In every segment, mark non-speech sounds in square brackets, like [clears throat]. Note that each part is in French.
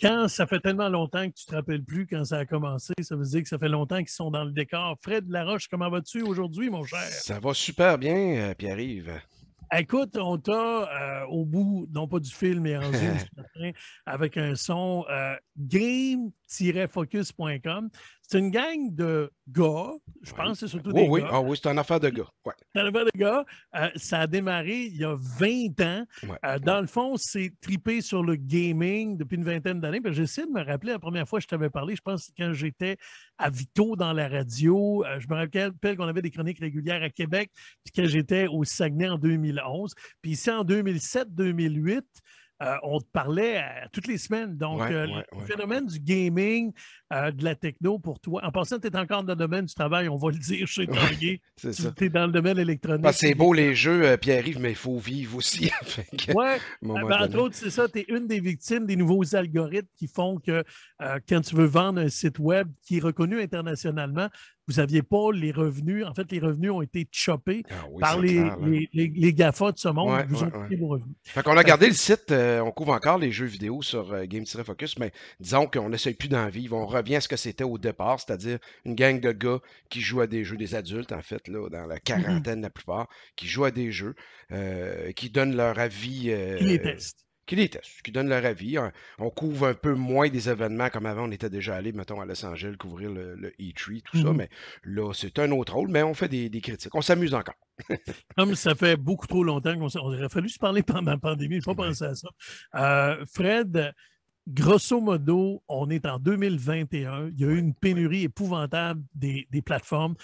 quand ça fait tellement longtemps que tu ne te rappelles plus quand ça a commencé, ça veut dire que ça fait longtemps qu'ils sont dans le décor. Fred Laroche, comment vas-tu aujourd'hui, mon cher? Ça va super bien, euh, Pierre-Yves. Écoute, on t'a euh, au bout, non pas du film, mais en zoom ce matin, avec un son euh, game-focus.com. C'est une gang de gars, je pense que c'est surtout des oui. gars. Ah oui, c'est une affaire de gars. Ouais. C'est une affaire de gars. Euh, ça a démarré il y a 20 ans. Ouais. Euh, dans le fond, c'est tripé sur le gaming depuis une vingtaine d'années. J'essaie de me rappeler la première fois que je t'avais parlé, je pense que quand j'étais à Vito dans la radio. Euh, je me rappelle qu'on avait des chroniques régulières à Québec, puis quand j'étais au Saguenay en 2011. Puis ici, en 2007-2008, euh, on te parlait à, toutes les semaines. Donc, Ouais, euh, ouais, le ouais. phénomène du gaming, euh, de la techno pour toi. En passant, tu es encore dans le domaine du travail, on va le dire chez Tanguy. [laughs] C'est ça. Tu es dans le domaine électronique. Que c'est beau les jeux, euh, Pierre-Yves, mais il faut vivre aussi. [laughs] Moment ben, entre autres, c'est ça, tu es une des victimes des nouveaux algorithmes qui font que euh, quand tu veux vendre un site web qui est reconnu internationalement, vous n'aviez pas les revenus. En fait, les revenus ont été choppés Ah oui, par les, clair, les, les- les GAFA de ce monde. Ouais, vous ont ouais, coupé vos revenus. Fait qu'on a gardé le site, euh, on couvre encore les jeux vidéo sur euh, Game-Focus, mais disons qu'on n'essaye plus d'en vivre. On revient à ce que c'était au départ, c'est-à-dire une gang de gars qui jouent à des jeux, des adultes en fait, là, dans la quarantaine la plupart, qui jouent à des jeux, euh, qui donnent leur avis. euh, Qui les testent. Qui les testent, qui donnent leur avis. On, couvre un peu moins des événements comme avant. On était déjà allé, mettons, à Los Angeles couvrir le, le E3, tout ça. Mhm. Mais là, c'est un autre rôle, mais on fait des, des critiques. On s'amuse encore. [laughs] Comme ça fait beaucoup trop longtemps qu'on aurait fallu se parler pendant la pandémie, je n'ai pas Ouais. pensé à ça. Euh, Fred, grosso modo, on est en 2021. Il y a eu une pénurie épouvantable des, des plateformes.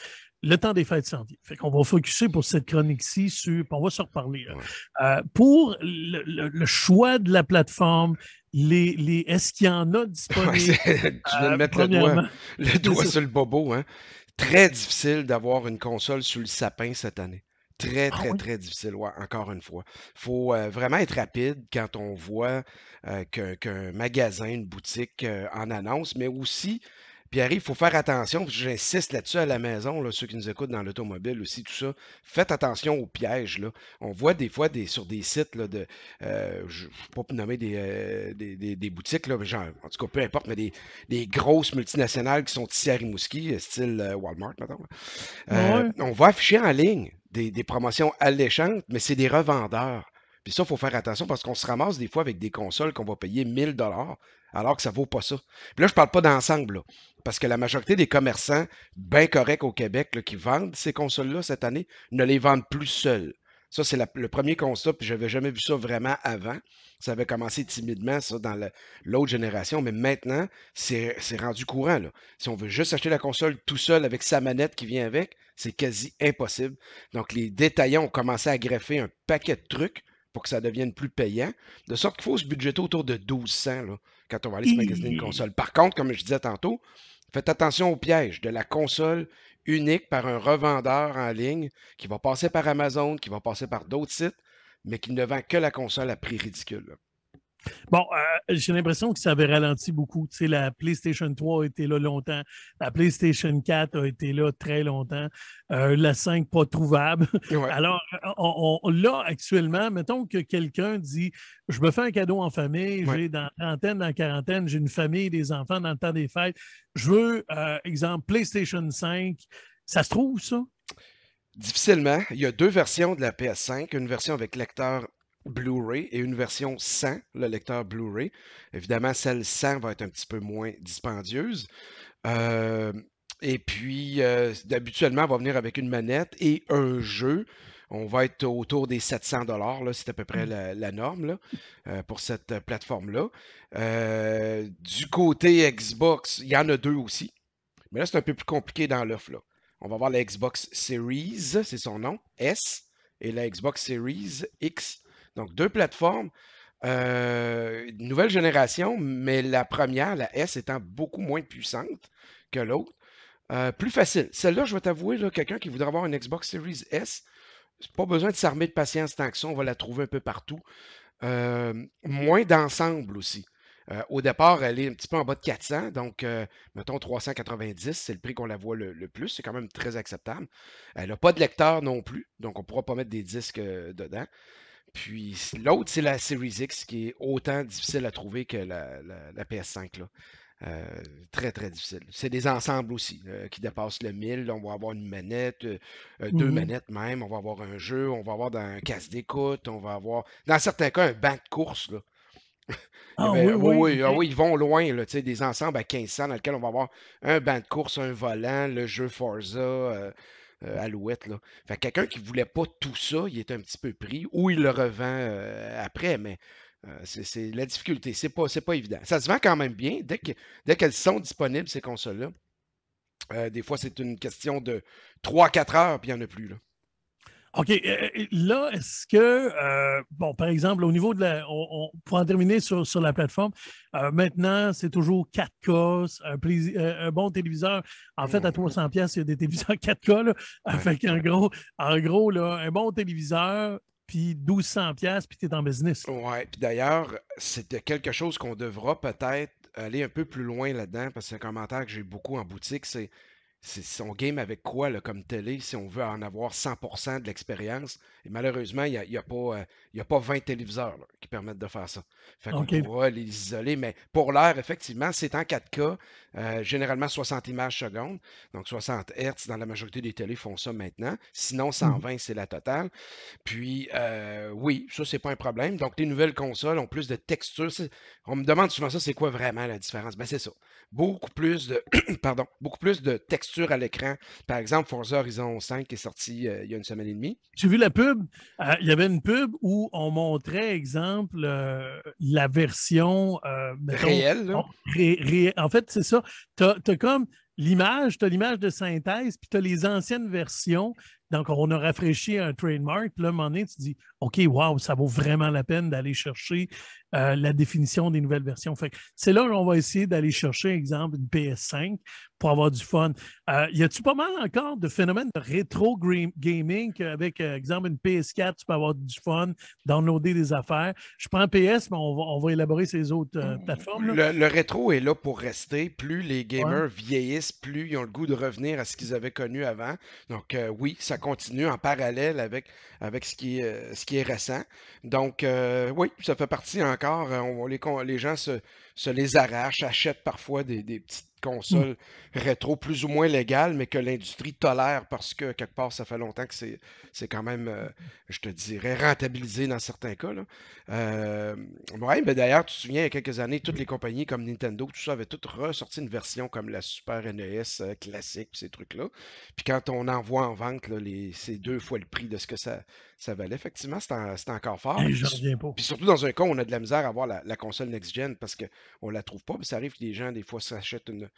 Le temps des fêtes s'en vient. Fait qu'on va focuser pour cette chronique-ci sur. On va se reparler. Ouais. Euh, pour le, le- le choix de la plateforme, les, les, est-ce qu'il y en a Ouais, disponibles? c'est- tu viens de Euh, mettre le doigt, le doigt sur le bobo. Hein? Très difficile d'avoir une console sous le sapin cette année. Très, Ah très, oui? très difficile, ouais, encore une fois. Il faut euh, vraiment être rapide quand on voit euh, qu'un magasin, une boutique euh, en annonce, mais aussi, Pierre, il faut faire attention, j'insiste là-dessus à la maison, là, ceux qui nous écoutent dans l'automobile aussi, tout ça. Faites attention aux pièges. Là. On voit des fois des, sur des sites là, de. euh, je ne vais pas nommer des, euh, des, des- des boutiques, là, mais genre, en tout cas, peu importe, mais des, grosses multinationales qui sont ici à Rimouski, euh, style euh, Walmart, maintenant. Ouais. On va afficher en ligne des, des promotions alléchantes, mais c'est des revendeurs. Puis ça, il faut faire attention parce qu'on se ramasse des fois avec des consoles qu'on va payer 1000 dollars alors que ça vaut pas ça. Puis là, je parle pas d'ensemble, parce que la majorité des commerçants bien corrects au Québec qui vendent ces consoles-là cette année ne les vendent plus seuls. Ça, c'est le premier constat, puis je n'avais jamais vu ça vraiment avant. Ça avait commencé timidement, ça, dans l'autre génération, mais maintenant, c'est rendu courant. Si on veut juste acheter la console tout seul avec sa manette qui vient avec, c'est quasi impossible. Donc, les détaillants ont commencé à greffer un paquet de trucs pour que ça devienne plus payant, de sorte qu'il faut se budgéter autour de 1200 là, quand on va aller se magasiner une console. Par contre, comme je disais tantôt, faites attention au piège de la console unique par un revendeur en ligne qui va passer par Amazon, qui va passer par d'autres sites, mais qui ne vend que la console à prix ridicule. là. Bon, euh, j'ai l'impression que ça avait ralenti beaucoup. Tu sais, la PlayStation 3 a été là longtemps. La PlayStation 4 a été là très longtemps. Euh, la 5 pas trouvable. Ouais. Alors, on, on- là, actuellement, mettons que quelqu'un dit Je me fais un cadeau en famille, Ouais. j'ai dans la trentaine, dans la quarantaine, j'ai une famille, des enfants dans le temps des fêtes. Je veux, euh, exemple, PlayStation 5. Ça se trouve, ça? Difficilement. Il y a deux versions de la PS5, une version avec lecteur Blu-ray et une version sans le lecteur Blu-ray. Évidemment, celle sans va être un petit peu moins dispendieuse. Euh, et puis, euh, habituellement, elle va venir avec une manette et un jeu. On va être autour des 700 dollars, c'est à peu près Mm. la, la norme là, euh, pour cette plateforme-là. Du côté Xbox, il y en a deux aussi. Mais là, c'est un peu plus compliqué dans l'offre. On va voir la Xbox Series, c'est son nom, S, et la Xbox Series X. Donc, deux plateformes, euh, nouvelle génération, mais la première, la S, étant beaucoup moins puissante que l'autre. Euh, plus facile. Celle-là, je vais t'avouer, quelqu'un qui voudrait avoir une Xbox Series S, pas besoin de s'armer de patience tant que ça, on va la trouver un peu partout. Euh, moins d'ensemble aussi. Au départ, elle est un petit peu en bas de 400, donc mettons 390, c'est le prix qu'on la voit le, le plus, c'est quand même très acceptable. Elle n'a pas de lecteur non plus, donc on ne pourra pas mettre des disques dedans. Puis l'autre, c'est la Series X qui est autant difficile à trouver que la, PS5. Là. Euh, très, très difficile. C'est des ensembles aussi qui dépassent le 1000. On va avoir une manette, deux mmh manettes même. On va avoir un jeu, on va avoir un casse d'écoute, on va avoir, dans certains cas, un banc de course. Là. [laughs] Ah, oui, oui, ah oui, ils vont loin, là, des ensembles à 1500 dans lesquels on va avoir un banc de course, un volant, le jeu Forza, euh, euh, Alouette. Là. Quelqu'un qui ne voulait pas tout ça, il est un petit peu pris, ou il le revend euh, après, mais c'est la difficulté. C'est pas, pas évident. Ça se vend quand même bien dès qu'elles dès sont disponibles, ces consoles-là. des fois, c'est une question de 3-4 heures, puis il n'y en a plus. Là. OK. Euh, euh, là, est-ce que, euh, bon, par exemple, au niveau de la. On, pour en terminer sur, la plateforme, maintenant, c'est toujours 4K, un, bon téléviseur. En fait, à 300$, mmh. il y a des téléviseurs [laughs] 4K. Là, fait qu'en gros, en gros là, un bon téléviseur, puis 1200$, puis tu es en business. Oui, puis d'ailleurs, c'est quelque chose qu'on devra peut-être aller un peu plus loin là-dedans, parce que c'est un commentaire que j'ai beaucoup en boutique, c'est c'est son game avec quoi là, comme télé si on veut en avoir 100% de l'expérience? Et malheureusement, il n'y a, y a, pas, euh, a pas 20 téléviseurs qui permettent de faire ça. Fait qu'on pourra les isoler, mais pour l'heure, effectivement, c'est en 4K, euh, généralement 60 images secondes, donc 60 Hz dans la majorité des télés font ça maintenant. Sinon, 120, mmh c'est la totale. Puis, euh, oui, ça, c'est pas un problème. Donc, les nouvelles consoles ont plus de textures. On me demande souvent ça, c'est quoi vraiment la différence? Ben, c'est ça. Beaucoup plus de, [clears throat] pardon, beaucoup plus de textures à l'écran. Par exemple, Forza Horizon 5 est sorti euh, il y a une semaine et demie. J'ai vu la pub. Il y avait une pub où on montrait, exemple, la version réelle. en fait, c'est ça. Tu as, comme l'image, tu as l'image de synthèse, puis tu as les anciennes versions. Donc, on a rafraîchi un trademark. Puis là, à un moment donné, tu dis OK, wow, ça vaut vraiment la peine d'aller chercher la définition des nouvelles versions. c'est là qu'on va essayer d'aller chercher, exemple, une PS5 pour avoir du fun. Euh, y a-tu pas mal encore de phénomènes de rétro gaming qu'avec, euh, exemple, une PS4, tu peux avoir du fun, downloader des affaires? Je prends PS, mais on va, élaborer ces autres euh, plateformes. Le, rétro est là pour rester. Plus les gamers vieillissent, plus ils ont le goût de revenir à ce qu'ils avaient connu avant. Donc, oui, ça continue en parallèle avec, avec ce, qui qui est récent. Donc, oui, ça fait partie encore. On, les, les gens se, les arrachent, achètent parfois des petites console mmh. rétro plus ou moins légale, mais que l'industrie tolère parce que quelque part, ça fait longtemps que c'est, c'est quand même, euh, je te dirais, rentabilisé dans certains cas. Là. Euh, ouais, mais d'ailleurs, tu te souviens, il y a quelques années, toutes les compagnies comme Nintendo, tout ça, avaient toutes ressorti une version comme la Super NES euh, classique, ces trucs-là. Puis quand on envoie en vente, là, les, c'est deux fois le prix de ce que ça, ça valait. Effectivement, c'est, encore fort. Puis surtout dans un cas où on a de la misère à avoir la, console next-gen parce qu'on la trouve pas. Puis ça arrive que les gens, des fois, s'achètent une,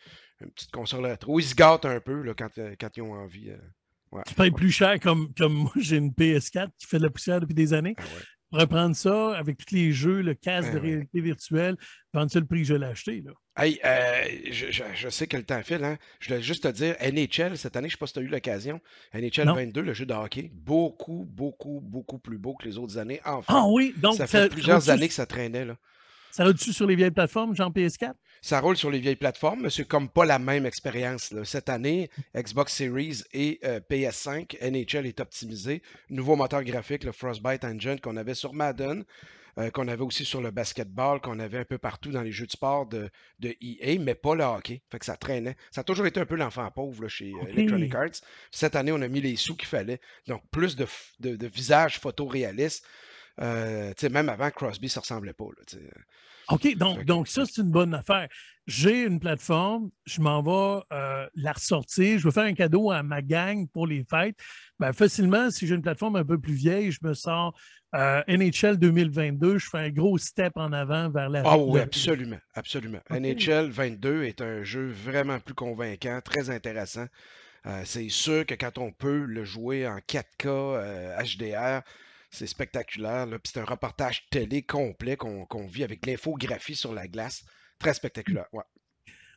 une petite console rétro. Ils se gâtent un peu là, quand, euh, quand, ils ont envie. Euh, tu payes plus cher comme, comme moi, j'ai une PS4 qui fait de la poussière depuis des années. Ah Reprendre ça avec tous les jeux, le casque de réalité virtuelle, vendre ça le prix que je l'ai acheté. Là. Hey, euh, je, sais que le temps file. Hein? Je voulais juste te dire, NHL, cette année, je ne sais pas si tu as eu l'occasion. NHL 22, le jeu de hockey, beaucoup, beaucoup, beaucoup plus beau que les autres années. Enfin, ah oui, donc ça fait plusieurs années que ça traînait. Là. Ça roule-tu sur les vieilles plateformes, genre PS4? Ça roule sur les vieilles plateformes, mais c'est comme pas la même expérience. Cette année, Xbox Series et euh, PS5, NHL est optimisé. Nouveau moteur graphique, le Frostbite Engine qu'on avait sur Madden, euh, qu'on avait aussi sur le basketball, qu'on avait un peu partout dans les jeux de sport de, de EA, mais pas le hockey. Fait que ça traînait. Ça a toujours été un peu l'enfant pauvre chez euh, Electronic Arts. Cette année, on a mis les sous qu'il fallait. Donc, plus de, de, visages photoréalistes. Euh, même avant, Crosby, ça ressemblait pas. Là, OK, donc, donc ça, c'est une bonne affaire. J'ai une plateforme, je m'en vais euh, la ressortir, je veux faire un cadeau à ma gang pour les fêtes. Ben, facilement, si j'ai une plateforme un peu plus vieille, je me sors euh, NHL 2022, je fais un gros step en avant vers la. Ah oui, absolument, absolument. NHL 22 est un jeu vraiment plus convaincant, très intéressant. Euh, c'est sûr que quand on peut le jouer en 4K HDR, c'est spectaculaire. C'est un reportage télé complet qu'on vit avec l'infographie sur la glace. Très spectaculaire. Ouais.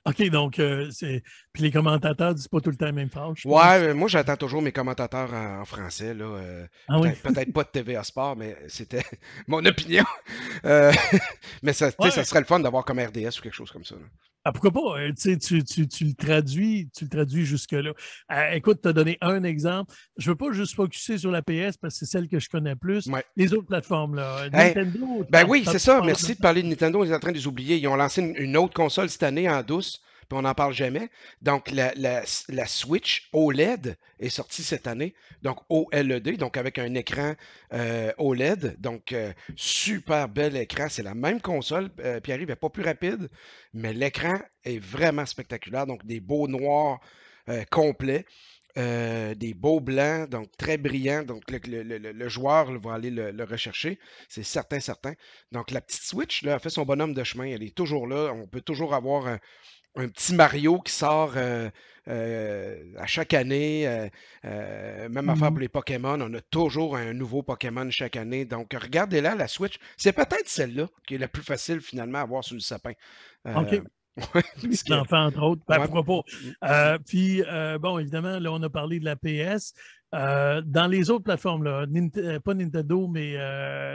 OK, donc, euh, c'est. Puis les commentateurs disent pas tout le temps la même phrase. Ouais, moi, j'attends toujours mes commentateurs en, français. Là, euh, ah peut-être, pas de TVA Sport, mais c'était [laughs] mon opinion. Euh, [laughs] mais ça, ça serait le fun d'avoir comme RDS ou quelque chose comme ça. Ah, pourquoi pas? Euh, tu, tu, tu, le traduis, tu le traduis jusque-là. Euh, écoute, tu as donné un exemple. Je ne veux pas juste focuser sur la PS parce que c'est celle que je connais plus. Les autres plateformes, là. Nintendo. Ben oui, c'est ça. Merci de parler de Nintendo. On est en train de les oublier. Ils ont lancé une autre console cette année en douce on n'en parle jamais. Donc, la, Switch OLED est sortie cette année, donc OLED, donc avec un écran euh, OLED, donc euh, super bel écran. C'est la même console, euh, Pierre-Yves n'est pas plus rapide, mais l'écran est vraiment spectaculaire, donc des beaux noirs complets. des beaux blancs, donc très brillants. Donc, le, joueur va aller le, rechercher. C'est certain, certain. Donc, la petite Switch là, a fait son bonhomme de chemin. Elle est toujours là. On peut toujours avoir un petit Mario qui sort euh, euh, à chaque année. Euh, même affaire mmh pour les Pokémon. On a toujours un nouveau Pokémon chaque année. Donc, regardez-là, la Switch. C'est peut-être celle-là qui est la plus facile finalement à avoir sur le sapin. OK. [laughs] L'enfant, entre autres. Ben, pourquoi pas? Mmh. puis, bon, évidemment, là, on a parlé de la PS. dans les autres plateformes, là, pas Nintendo, mais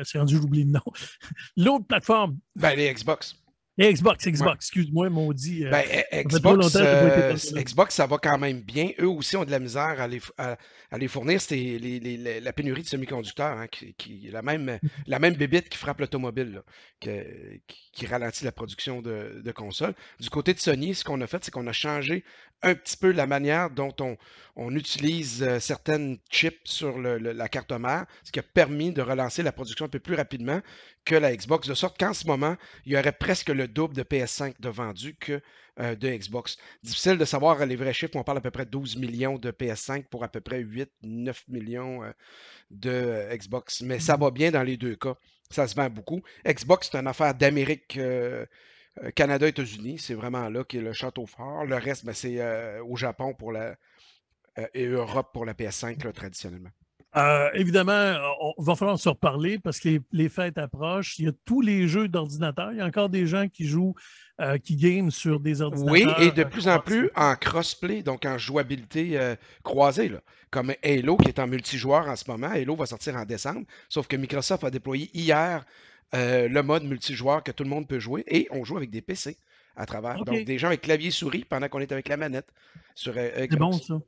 c'est rendu, j'oublie le nom. [laughs] L'autre plateforme. Ben, les Xbox. Xbox, Xbox, excuse-moi, maudit. Euh, ben, Xbox, euh, Xbox, ça va quand même bien. Eux aussi ont de la misère à les, à, les fournir. C'est les, la pénurie de semi-conducteurs, hein, qui, la même, [laughs] la même bébite qui frappe l'automobile, qui, ralentit la production de, de, consoles. Du côté de Sony, ce qu'on a fait, c'est qu'on a changé un petit peu la manière dont on, on utilise euh, certaines chips sur la carte mère, ce qui a permis de relancer la production un peu plus rapidement que la Xbox, de sorte qu'en ce moment, il y aurait presque le double de PS5 de vendus que euh, de Xbox. Difficile de savoir les vrais chiffres, on parle à peu près 12 millions de PS5 pour à peu près 8-9 millions euh, de Xbox, mais ça va bien dans les deux cas. Ça se vend beaucoup. Xbox, c'est une affaire d'Amérique euh, Canada, États-Unis, c'est vraiment là qui est le château fort. Le reste, ben, c'est euh, au Japon pour la, euh, et Europe pour la PS5 traditionnellement. Évidemment, on va falloir se reparler parce que les, fêtes approchent. Il y a tous les jeux d'ordinateur. Il y a encore des gens qui jouent, qui game sur des ordinateurs. Oui, et de plus en plus en crossplay, donc en jouabilité croisée, comme Halo qui est en multijoueur en ce moment. Halo va sortir en décembre, sauf que Microsoft a déployé hier euh, le mode multijoueur que tout le monde peut jouer et on joue avec des PC à travers. Donc, des gens avec clavier souris pendant qu'on est avec la manette sur euh, C'est bon, ça.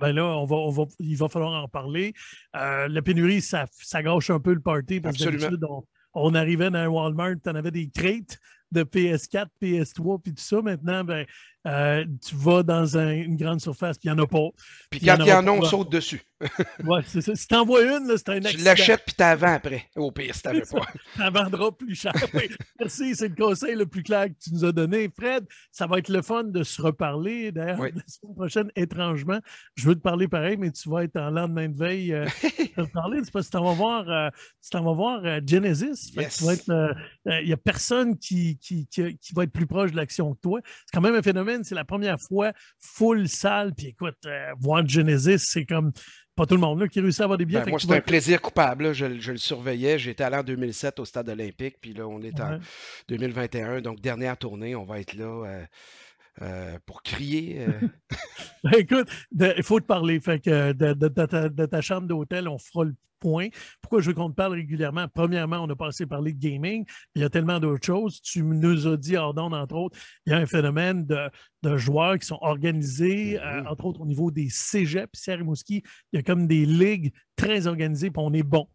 Ben là, on va, on va, il va falloir en parler. Euh, la pénurie, ça, ça gâche un peu le party parce que d'habitude, on, on, arrivait dans un Walmart, tu en avais des crêtes de PS4, PS3, puis tout ça. Maintenant, ben, euh, tu vas dans une grande surface, puis il n'y en a pas. Puis quand il y en a, on saute dessus. [laughs] oui, c'est ça. Si tu envoies une, c'est un accident. Tu l'achètes, puis tu vends après. Au pire, si tu n'avais pas. [laughs] tu vendras plus cher. [laughs] Merci, c'est le conseil le plus clair que tu nous as donné. Fred, ça va être le fun de se reparler. D'ailleurs, la semaine prochaine, étrangement, je veux te parler pareil, mais tu vas être en lendemain de veille. Euh, te parler, c'est parce que tu vas voir, euh, tu vas voir euh, Genesis. Il n'y a personne qui, qui, qui, qui va être plus proche de l'action que toi. C'est quand même un phénomène c'est la première fois full salle. Puis écoute, euh, voir Genesis, c'est comme pas tout le monde qui réussit à avoir des billets. Ben, moi, c'est un plaisir coupable. Je, le surveillais. J'étais allé en 2007 au stade olympique. Puis là, on est en 2021. Donc, dernière tournée. On va être là. Euh, euh, pour crier. [laughs] Ben, écoute, il faut te parler. Fait que de, ta, chambre d'hôtel, on fera le Pourquoi je veux qu'on te parle régulièrement? Premièrement, on a passé parler de gaming. Il y a tellement d'autres choses. Tu nous as dit, Ardon, entre autres, il y a un phénomène de, joueurs qui sont organisés, euh, mm-hmm. entre autres au niveau des cégeps, Serre il y a comme des ligues très organisées, puis on est bon.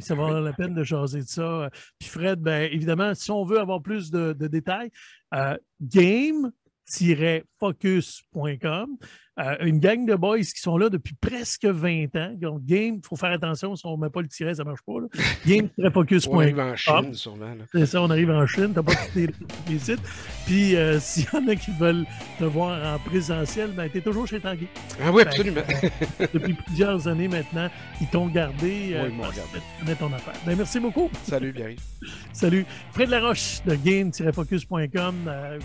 Ça va la peine de jaser de ça. Puis Fred, ben, évidemment, si on veut avoir plus de, détails, euh, game focus.com. Euh, une gang de boys qui sont là depuis presque 20 ans. Game, il faut faire attention, si on ne met pas le tiret, ça ne marche pas. Game-focus.com. On arrive en Chine, sûrement. C'est ça, on arrive en Chine, tu n'as pas quitté les sites. Puis, euh, [laughs] s'il y en a qui veulent te voir en présentiel, ben, tu es toujours chez Tanguy. Ah oui, absolument. depuis plusieurs années maintenant, ils t'ont gardé. Euh, oui, ils m'ont gardé. ton affaire. Ben, merci beaucoup. Salut, Pierre. [laughs] Salut. Fred Laroche de game-focus.com. Euh,